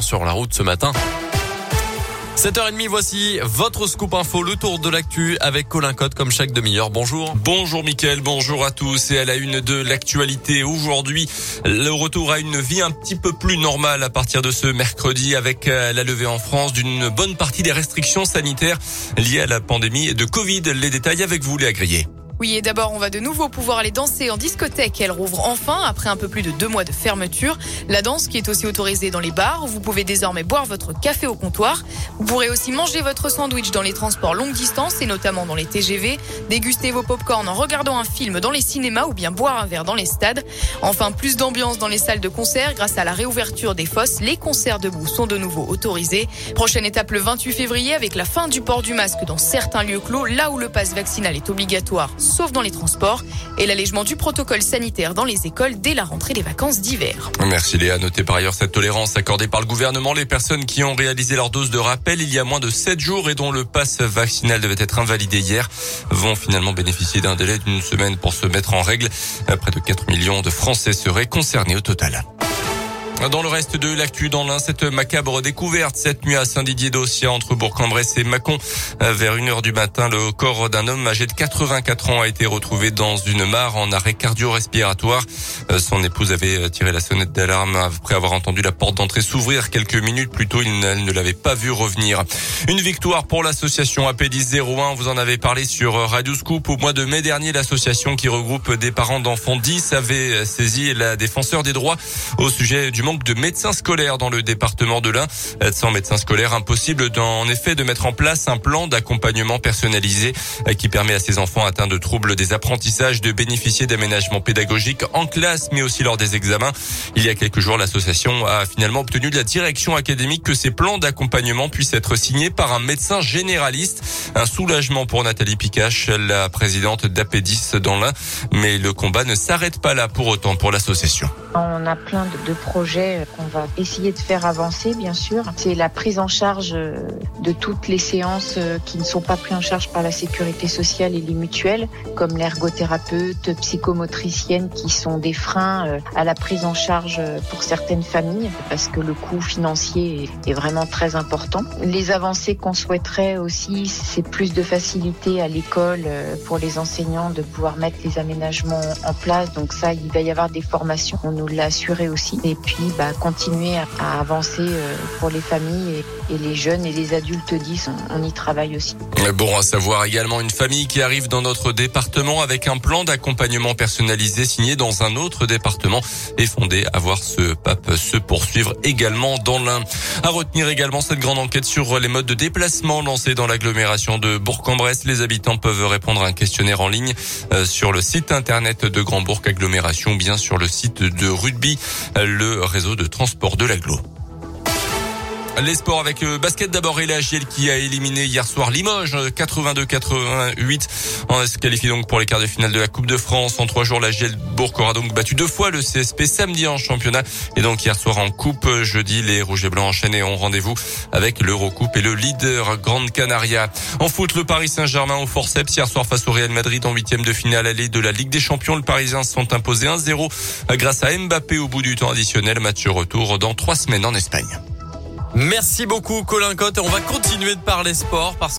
sur la route ce matin. 7h30, voici votre scoop info, le tour de l'actu avec Colin Cotte comme chaque demi-heure. Bonjour. Bonjour Mickaël, bonjour à tous et à la une de l'actualité. Aujourd'hui, le retour à une vie un petit peu plus normale à partir de ce mercredi avec euh, la levée en France d'une bonne partie des restrictions sanitaires liées à la pandémie de Covid. Les détails avec vous, Léa Grillé. Oui, et d'abord, on va de nouveau pouvoir aller danser en discothèque. Elle rouvre enfin après un peu plus de deux mois de fermeture. La danse qui est aussi autorisée dans les bars. Vous pouvez désormais boire votre café au comptoir. Vous pourrez aussi manger votre sandwich dans les transports longue distance et notamment dans les TGV. Déguster vos pop-corn en regardant un film dans les cinémas ou bien boire un verre dans les stades. Enfin, plus d'ambiance dans les salles de concert grâce à la réouverture des fosses. Les concerts debout sont de nouveau autorisés. Prochaine étape le 28 février avec la fin du port du masque dans certains lieux clos, là où le passe vaccinal est obligatoire sauf dans les transports, et l'allègement du protocole sanitaire dans les écoles dès la rentrée des vacances d'hiver. Merci Léa. Notez par ailleurs cette tolérance accordée par le gouvernement. Les personnes qui ont réalisé leur dose de rappel il y a moins de 7 jours et dont le passe vaccinal devait être invalidé hier vont finalement bénéficier d'un délai d'une semaine pour se mettre en règle. Près de 4 millions de Français seraient concernés au total. Dans le reste de l'actu, dans l'un, cette macabre découverte cette nuit à Saint-Didier-d'Ossia entre Bourg-en-Bresse et Mâcon. Vers une heure du matin, le corps d'un homme âgé de 84 ans a été retrouvé dans une mare en arrêt cardio-respiratoire. Son épouse avait tiré la sonnette d'alarme après avoir entendu la porte d'entrée s'ouvrir quelques minutes plus tôt. Il ne l'avait pas vu revenir. Une victoire pour l'association AP1001. Vous en avez parlé sur Radio Scoop. Au mois de mai dernier, l'association qui regroupe des parents d'enfants 10 avait saisi la défenseur des droits au sujet du manque de médecins scolaires dans le département de l'Ain. Sans médecins scolaires, impossible en effet de mettre en place un plan d'accompagnement personnalisé qui permet à ces enfants atteints de troubles des apprentissages de bénéficier d'aménagements pédagogiques en classe, mais aussi lors des examens. Il y a quelques jours, l'association a finalement obtenu de la direction académique que ces plans d'accompagnement puissent être signés par un médecin généraliste. Un soulagement pour Nathalie Picache, la présidente d'APEDIS dans l'Ain. Mais le combat ne s'arrête pas là pour autant pour l'association. On a plein de, de qu'on va essayer de faire avancer, bien sûr. C'est la prise en charge de toutes les séances qui ne sont pas prises en charge par la sécurité sociale et les mutuelles, comme l'ergothérapeute, psychomotricienne, qui sont des freins à la prise en charge pour certaines familles, parce que le coût financier est vraiment très important. Les avancées qu'on souhaiterait aussi, c'est plus de facilité à l'école pour les enseignants de pouvoir mettre les aménagements en place. Donc ça, il va y avoir des formations. On nous l'a assuré aussi. Et puis, bah, continuer à, à avancer pour les familles et, et, les jeunes et les adultes 10, on, on y travaille aussi. Bon à savoir également une famille qui arrive dans notre département avec un plan d'accompagnement personnalisé signé dans un autre département et fondé à voir ce pape se poursuivre également dans l'un. À retenir également cette grande enquête sur les modes de déplacement lancée dans l'agglomération de Bourg-en-Bresse. Les habitants peuvent répondre à un questionnaire en ligne sur le site internet de Grand Bourg Agglomération, bien sur le site de Rugby, le réseau de transport de l'agglo. Les sports avec le basket d'abord et la GL qui a éliminé hier soir Limoges 82-88. On se qualifie donc pour les quarts de finale de la Coupe de France. En trois jours, la GL Bourg aura donc battu deux fois le CSP samedi en championnat et donc hier soir en Coupe. Jeudi, les Rouges et Blancs enchaînés ont rendez-vous avec l'Eurocoupe et le leader Grande Canaria. En foot, le Paris Saint-Germain au forceps hier soir face au Real Madrid en huitième de finale allée de la Ligue des Champions. Le Parisiens se sont imposés 1-0 grâce à Mbappé au bout du temps additionnel. Match retour dans trois semaines en Espagne. Merci beaucoup Colin Cotte. On va continuer de parler sport parce